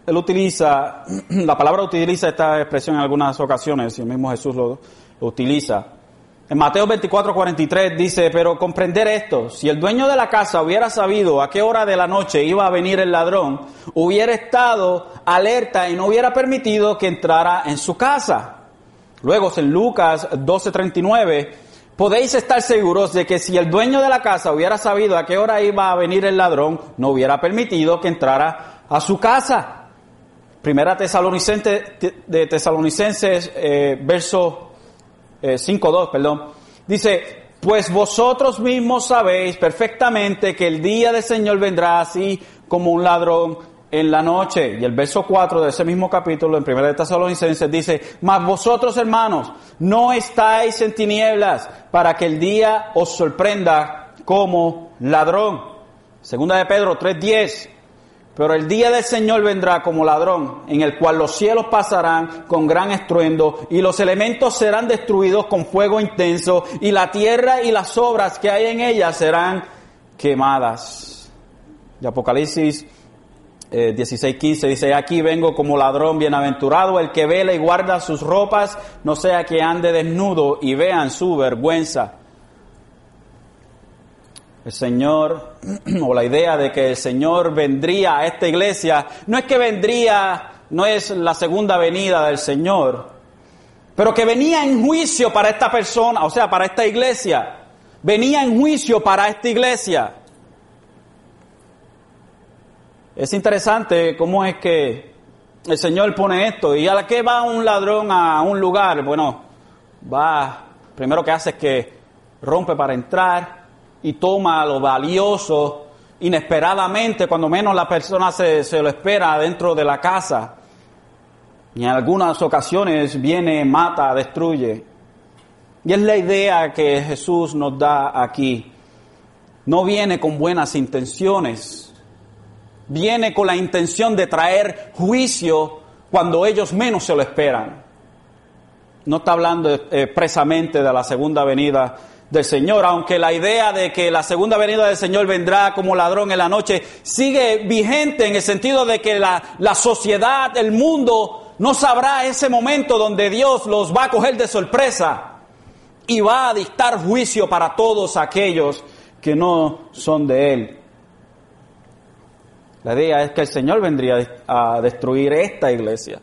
él utiliza, la palabra utiliza esta expresión en algunas ocasiones, y el mismo Jesús lo utiliza. En Mateo 24, 43 dice, pero comprender esto, si el dueño de la casa hubiera sabido a qué hora de la noche iba a venir el ladrón, hubiera estado alerta y no hubiera permitido que entrara en su casa. Luego en Lucas 12, 39, podéis estar seguros de que si el dueño de la casa hubiera sabido a qué hora iba a venir el ladrón, no hubiera permitido que entrara a su casa. Primera Tesalonicenses, de Tesalonicenses, eh, verso 5.2, eh, perdón, dice, Pues vosotros mismos sabéis perfectamente que el día del Señor vendrá así como un ladrón en la noche. Y el verso 4 de ese mismo capítulo, en 1 de Tesalonicenses, dice, mas vosotros hermanos, no estáis en tinieblas para que el día os sorprenda como ladrón. Segunda de Pedro 3.10, pero el día del Señor vendrá como ladrón, en el cual los cielos pasarán con gran estruendo y los elementos serán destruidos con fuego intenso y la tierra y las obras que hay en ella serán quemadas. De Apocalipsis eh, 16:15 dice, aquí vengo como ladrón bienaventurado, el que vela y guarda sus ropas, no sea que ande desnudo y vean su vergüenza. El Señor, o la idea de que el Señor vendría a esta iglesia, no es que vendría, no es la segunda venida del Señor, pero que venía en juicio para esta persona, o sea, para esta iglesia. Venía en juicio para esta iglesia. Es interesante cómo es que el Señor pone esto. ¿Y a la que va un ladrón a un lugar? Bueno, va, primero que hace es que rompe para entrar, y toma lo valioso inesperadamente, cuando menos la persona se, se, lo espera dentro de la casa. Y en algunas ocasiones viene, mata, destruye. Y es la idea que Jesús nos da aquí. No viene con buenas intenciones. Viene con la intención de traer juicio cuando ellos menos se lo esperan. No está hablando expresamente de la segunda venida del Señor, aunque la idea de que la segunda venida del Señor vendrá como ladrón en la noche sigue vigente en el sentido de que la, la, sociedad, el mundo, no sabrá ese momento donde Dios los va a coger de sorpresa y va a dictar juicio para todos aquellos que no son de Él. La idea es que el Señor vendría a destruir esta iglesia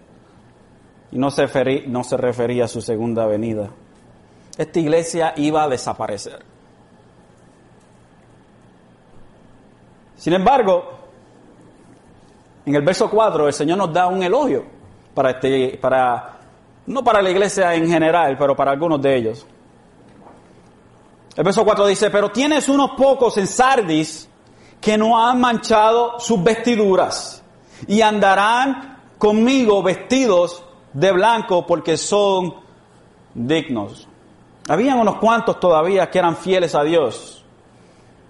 y no se, no se refería a su segunda venida esta iglesia iba a desaparecer. Sin embargo, en el verso 4 el Señor nos da un elogio para este, para, no para la iglesia en general, pero para algunos de ellos. El verso 4 dice, pero tienes unos pocos en Sardis que no han manchado sus vestiduras y andarán conmigo vestidos de blanco porque son dignos. Habían unos cuantos todavía que eran fieles a Dios.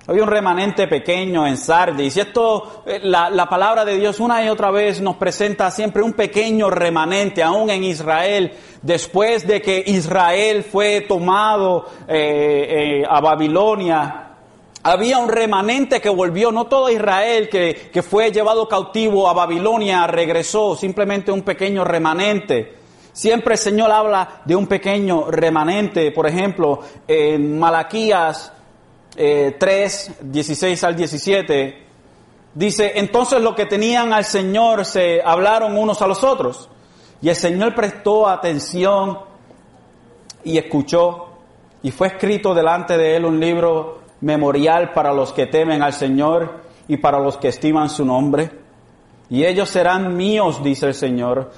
Había un remanente pequeño en Sardis. Y esto, eh, la, la, palabra de Dios una y otra vez nos presenta siempre un pequeño remanente, aún en Israel, después de que Israel fue tomado eh, eh, a Babilonia. Había un remanente que volvió, no todo Israel que, que fue llevado cautivo a Babilonia regresó, simplemente un pequeño remanente. Siempre el Señor habla de un pequeño remanente, por ejemplo, en Malaquías eh, 3, 16 al 17, dice, entonces los que tenían al Señor se hablaron unos a los otros, y el Señor prestó atención y escuchó, y fue escrito delante de él un libro memorial para los que temen al Señor y para los que estiman su nombre, y ellos serán míos, dice el Señor,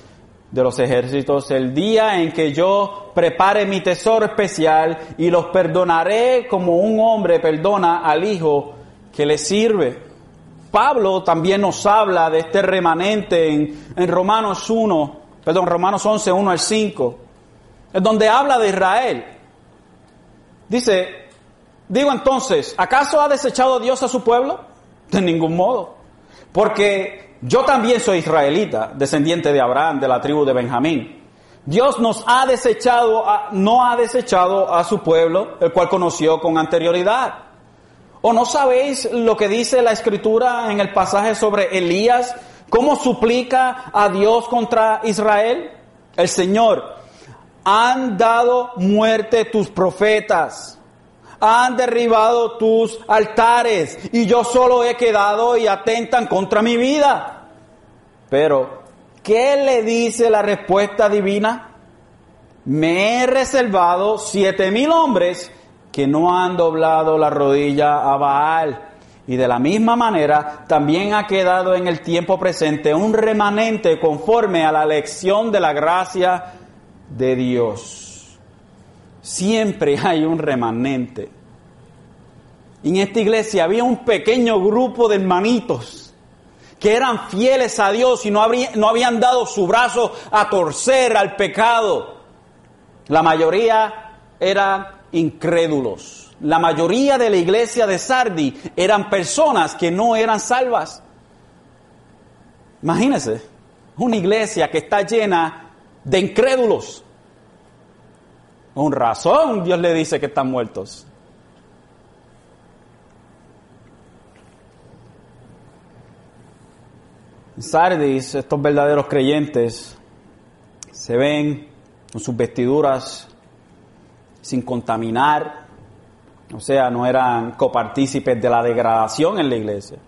de los ejércitos, el día en que yo prepare mi tesoro especial y los perdonaré como un hombre perdona al hijo que le sirve. Pablo también nos habla de este remanente en, en Romanos 1, perdón, Romanos 11, 1 al 5, en donde habla de Israel. Dice, digo entonces, ¿acaso ha desechado Dios a su pueblo? De ningún modo. Porque yo también soy israelita, descendiente de Abraham, de la tribu de Benjamín. Dios nos ha desechado, no ha desechado a su pueblo, el cual conoció con anterioridad. ¿O no sabéis lo que dice la escritura en el pasaje sobre Elías? ¿Cómo suplica a Dios contra Israel? El Señor, han dado muerte tus profetas han derribado tus altares y yo solo he quedado y atentan contra mi vida. Pero, ¿qué le dice la respuesta divina? Me he reservado siete mil hombres que no han doblado la rodilla a Baal. Y de la misma manera, también ha quedado en el tiempo presente un remanente conforme a la lección de la gracia de Dios. Siempre hay un remanente. en esta iglesia había un pequeño grupo de hermanitos que eran fieles a Dios y no, no habían dado su brazo a torcer al pecado. La mayoría eran incrédulos. La mayoría de la iglesia de Sardi eran personas que no eran salvas. Imagínense, una iglesia que está llena de incrédulos. Con razón Dios le dice que están muertos. En Sardis, estos verdaderos creyentes se ven con sus vestiduras sin contaminar, o sea, no eran copartícipes de la degradación en la iglesia.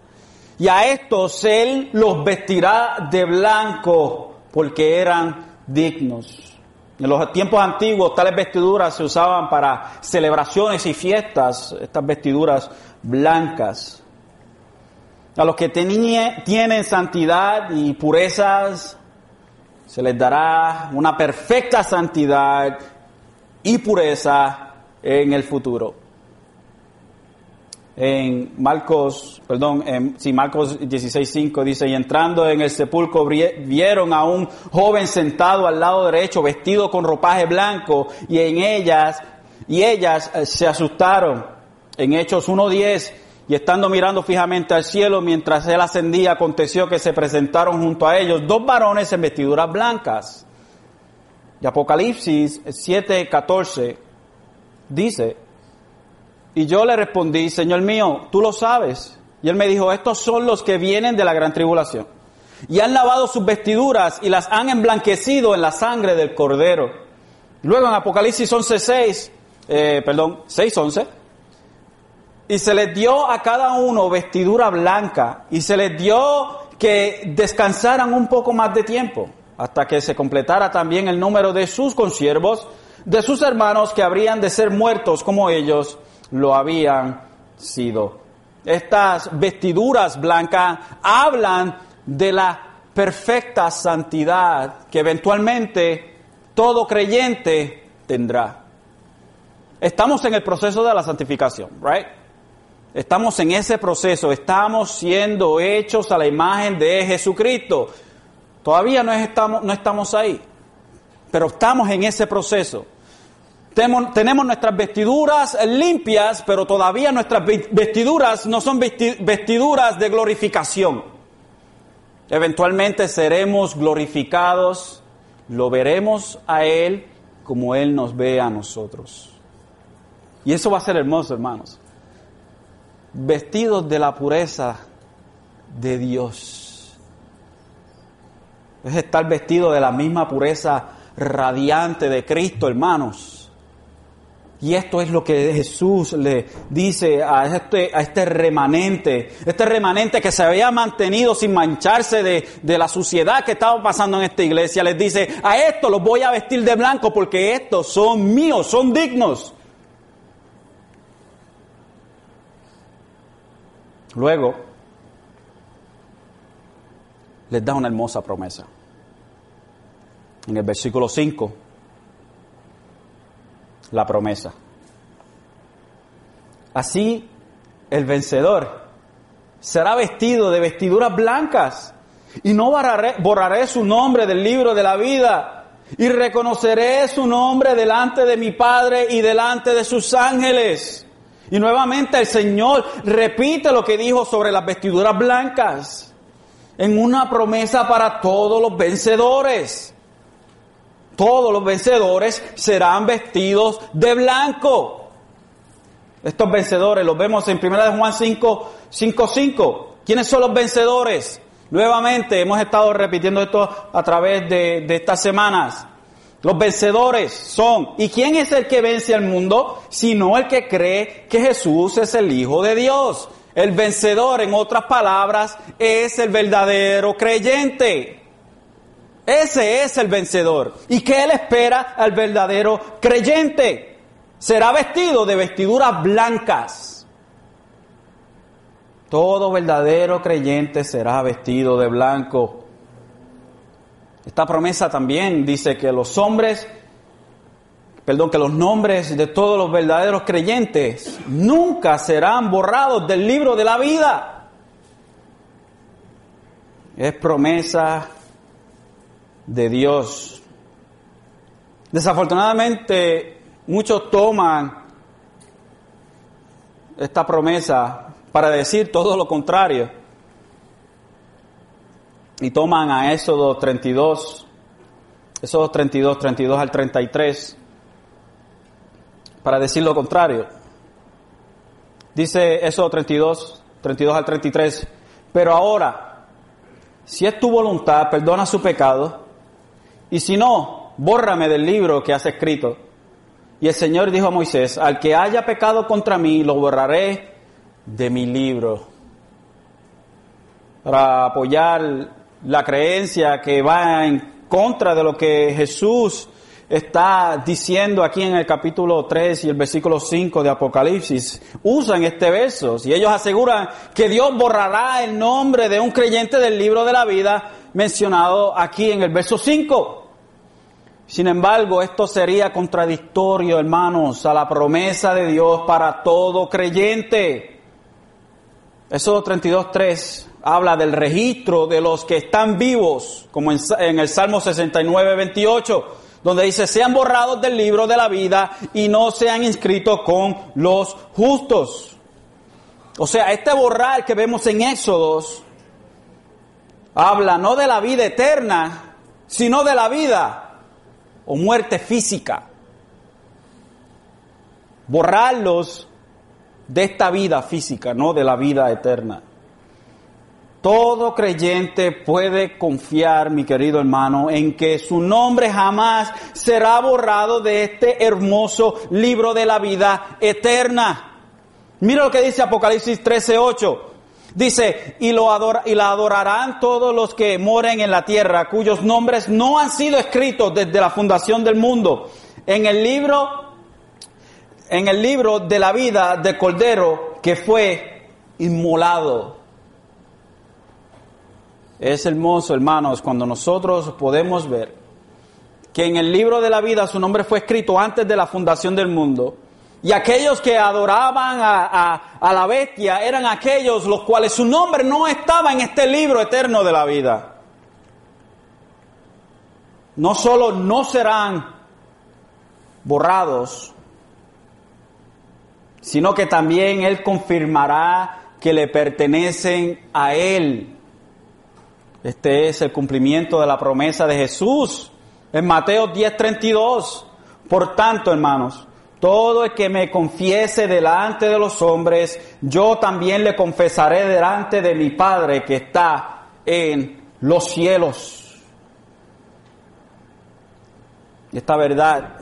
Y a estos Él los vestirá de blanco porque eran dignos. En los tiempos antiguos tales vestiduras se usaban para celebraciones y fiestas, estas vestiduras blancas. A los que tienen santidad y purezas se les dará una perfecta santidad y pureza en el futuro en Marcos, perdón, en, sí, Marcos 16.5 dice, y entrando en el sepulcro vieron a un joven sentado al lado derecho, vestido con ropaje blanco, y en ellas, y ellas eh, se asustaron. En Hechos 1.10, y estando mirando fijamente al cielo mientras él ascendía, aconteció que se presentaron junto a ellos dos varones en vestiduras blancas. Y Apocalipsis 7.14 dice, y yo le respondí, Señor mío, tú lo sabes. Y él me dijo, estos son los que vienen de la gran tribulación. Y han lavado sus vestiduras y las han emblanquecido en la sangre del cordero. Luego en Apocalipsis 11.6, eh, perdón, 6.11, y se les dio a cada uno vestidura blanca y se les dio que descansaran un poco más de tiempo hasta que se completara también el número de sus consiervos, de sus hermanos que habrían de ser muertos como ellos lo habían sido. Estas vestiduras blancas hablan de la perfecta santidad que eventualmente todo creyente tendrá. Estamos en el proceso de la santificación, right? Estamos en ese proceso, estamos siendo hechos a la imagen de Jesucristo. Todavía no estamos, no estamos ahí, pero estamos en ese proceso. Tenemos nuestras vestiduras limpias, pero todavía nuestras vestiduras no son vestiduras de glorificación. Eventualmente seremos glorificados, lo veremos a Él como Él nos ve a nosotros. Y eso va a ser hermoso, hermanos. Vestidos de la pureza de Dios. Es estar vestido de la misma pureza radiante de Cristo, hermanos. Y esto es lo que Jesús le dice a este, a este remanente, este remanente que se había mantenido sin mancharse de, de, la suciedad que estaba pasando en esta iglesia. Les dice, a esto los voy a vestir de blanco porque estos son míos, son dignos. Luego, les da una hermosa promesa. En el versículo 5 la promesa. Así el vencedor será vestido de vestiduras blancas y no borraré, su nombre del libro de la vida y reconoceré su nombre delante de mi Padre y delante de sus ángeles. Y nuevamente el Señor repite lo que dijo sobre las vestiduras blancas en una promesa para todos los vencedores todos los vencedores serán vestidos de blanco. Estos vencedores los vemos en 1 Juan 5, 5, 5. ¿Quiénes son los vencedores? Nuevamente hemos estado repitiendo esto a través de, de estas semanas. Los vencedores son, ¿y quién es el que vence al mundo? Sino el que cree que Jesús es el Hijo de Dios. El vencedor, en otras palabras, es el verdadero creyente. Ese es el vencedor. ¿Y qué él espera al verdadero creyente? Será vestido de vestiduras blancas. Todo verdadero creyente será vestido de blanco. Esta promesa también dice que los hombres perdón, que los nombres de todos los verdaderos creyentes nunca serán borrados del libro de la vida. Es promesa de Dios. Desafortunadamente, muchos toman esta promesa para decir todo lo contrario. Y toman a Éxodo 32, Éxodo 32, 32 al 33, para decir lo contrario. Dice Éxodo 32, 32 al 33, pero ahora, si es tu voluntad, perdona su pecado, y si no, bórrame del libro que has escrito. Y el Señor dijo a Moisés, al que haya pecado contra mí, lo borraré de mi libro. Para apoyar la creencia que va en contra de lo que Jesús está diciendo aquí en el capítulo 3 y el versículo 5 de Apocalipsis, usan este verso y ellos aseguran que Dios borrará el nombre de un creyente del libro de la vida mencionado aquí en el verso 5. Sin embargo, esto sería contradictorio, hermanos, a la promesa de Dios para todo creyente. Eso 32.3 habla del registro de los que están vivos, como en, el Salmo 69, 28, donde dice, sean borrados del libro de la vida y no sean inscritos con los justos. O sea, este borrar que vemos en Éxodos habla no de la vida eterna, sino de la vida o muerte física. Borrarlos de esta vida física, no de la vida eterna. Todo creyente puede confiar, mi querido hermano, en que su nombre jamás será borrado de este hermoso libro de la vida eterna. Mira lo que dice Apocalipsis 13:8. Dice, y, lo adora, y la adorarán todos los que moren en la tierra, cuyos nombres no han sido escritos desde la fundación del mundo. En el libro, en el libro de la vida de Cordero que fue inmolado. Es hermoso, hermanos, cuando nosotros podemos ver que en el libro de la vida su nombre fue escrito antes de la fundación del mundo y aquellos que adoraban a, la bestia eran aquellos los cuales su nombre no estaba en este libro eterno de la vida. No solo no serán borrados, sino que también Él confirmará que le pertenecen a Él. Este es el cumplimiento de la promesa de Jesús en Mateo 10:32. Por tanto, hermanos, todo el que me confiese delante de los hombres, yo también le confesaré delante de mi Padre que está en los cielos. Esta verdad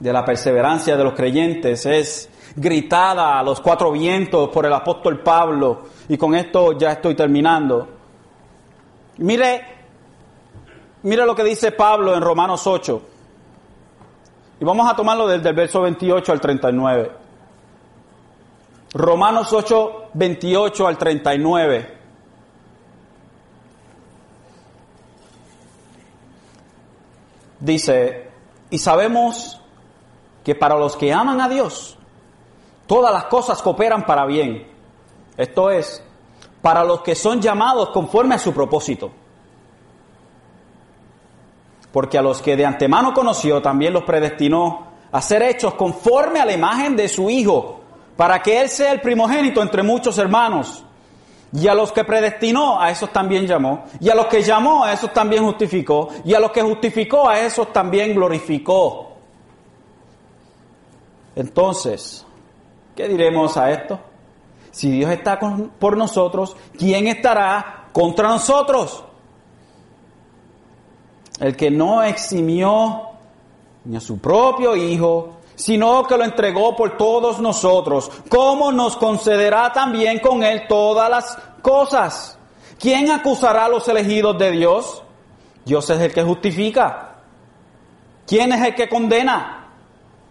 de la perseverancia de los creyentes es gritada a los cuatro vientos por el apóstol Pablo. Y con esto ya estoy terminando. Mire, mire lo que dice Pablo en Romanos 8. Y vamos a tomarlo desde el verso 28 al 39. Romanos 8, 28 al 39. Dice, y sabemos que para los que aman a Dios, todas las cosas cooperan para bien. Esto es, para los que son llamados conforme a su propósito porque a los que de antemano conoció también los predestinó a ser hechos conforme a la imagen de su Hijo, para que Él sea el primogénito entre muchos hermanos. Y a los que predestinó, a esos también llamó. Y a los que llamó, a esos también justificó. Y a los que justificó, a esos también glorificó. Entonces, ¿qué diremos a esto? Si Dios está por nosotros, ¿quién estará contra nosotros? El que no eximió ni a su propio Hijo, sino que lo entregó por todos nosotros, ¿cómo nos concederá también con Él todas las cosas? ¿Quién acusará a los elegidos de Dios? Dios es el que justifica. ¿Quién es el que condena?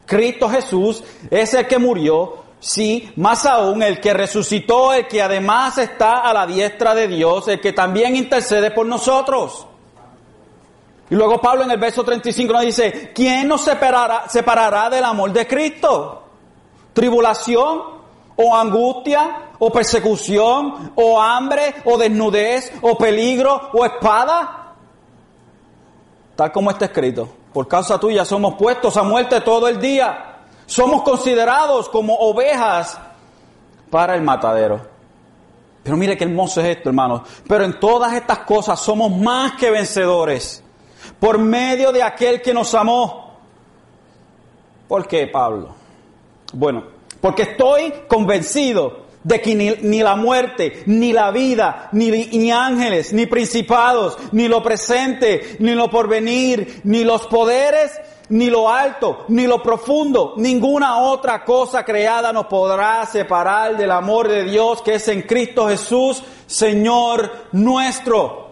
Cristo Jesús es el que murió, sí, más aún el que resucitó, el que además está a la diestra de Dios, el que también intercede por nosotros. Y luego Pablo en el verso 35 nos dice, ¿quién nos separará, separará del amor de Cristo? ¿Tribulación o angustia o persecución o hambre o desnudez o peligro o espada? Tal como está escrito, por causa tuya somos puestos a muerte todo el día. Somos considerados como ovejas para el matadero. Pero mire qué hermoso es esto, hermanos. Pero en todas estas cosas somos más que vencedores por medio de aquel que nos amó. ¿Por qué, Pablo? Bueno, porque estoy convencido de que ni, la muerte, ni la vida, ni, ni, ángeles, ni principados, ni lo presente, ni lo porvenir, ni los poderes, ni lo alto, ni lo profundo, ninguna otra cosa creada nos podrá separar del amor de Dios que es en Cristo Jesús, Señor nuestro.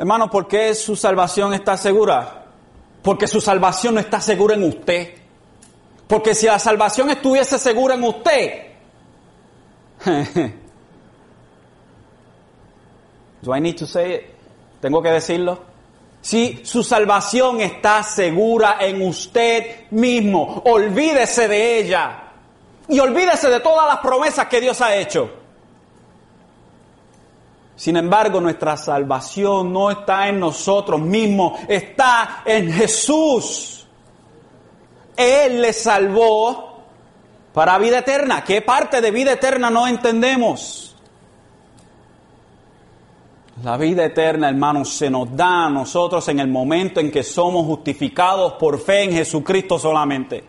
Hermano, ¿por qué su salvación está segura? Porque su salvación no está segura en usted. Porque si la salvación estuviese segura en usted, Do I need to say it? ¿Tengo que decirlo? Si su salvación está segura en usted mismo, olvídese de ella. Y olvídese de todas las promesas que Dios ha hecho. Sin embargo, nuestra salvación no está en nosotros mismos, está en Jesús. Él le salvó para vida eterna. ¿Qué parte de vida eterna no entendemos? La vida eterna, hermanos, se nos da a nosotros en el momento en que somos justificados por fe en Jesucristo solamente.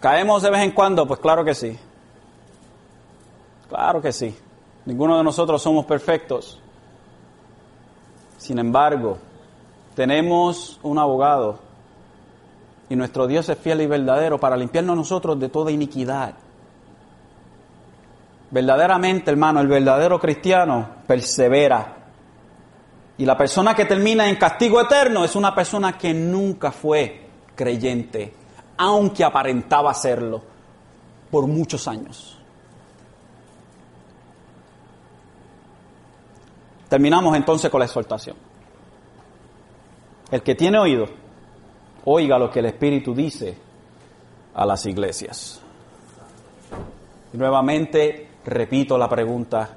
¿Caemos de vez en cuando? Pues claro que sí. Claro que sí. Ninguno de nosotros somos perfectos. Sin embargo, tenemos un abogado y nuestro Dios es fiel y verdadero para limpiarnos nosotros de toda iniquidad. Verdaderamente, hermano, el verdadero cristiano persevera. Y la persona que termina en castigo eterno es una persona que nunca fue creyente, aunque aparentaba serlo por muchos años. Terminamos entonces con la exhortación. El que tiene oído, oiga lo que el Espíritu dice a las iglesias. Y nuevamente repito la pregunta,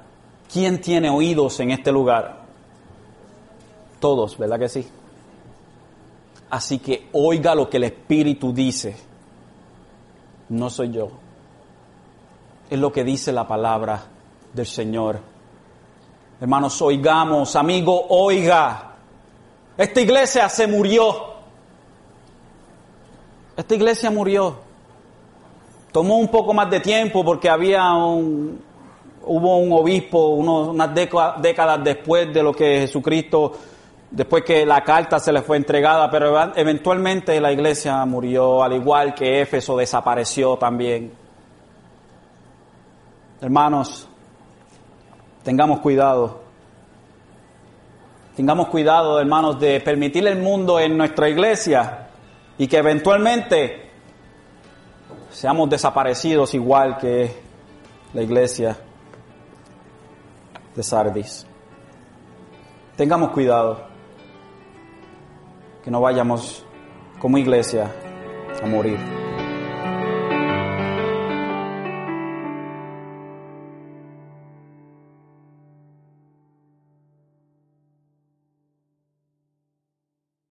¿quién tiene oídos en este lugar? Todos, ¿verdad que sí? Así que oiga lo que el Espíritu dice. No soy yo. Es lo que dice la palabra del Señor Hermanos, oigamos, amigo, oiga. Esta iglesia se murió. Esta iglesia murió. Tomó un poco más de tiempo porque había un, hubo un obispo unas décadas después de lo que Jesucristo, después que la carta se le fue entregada, pero eventualmente la iglesia murió, al igual que Éfeso desapareció también. Hermanos, Tengamos cuidado. Tengamos cuidado, hermanos, de permitir el mundo en nuestra iglesia y que eventualmente seamos desaparecidos igual que la iglesia de Sardis. Tengamos cuidado que no vayamos como iglesia a morir.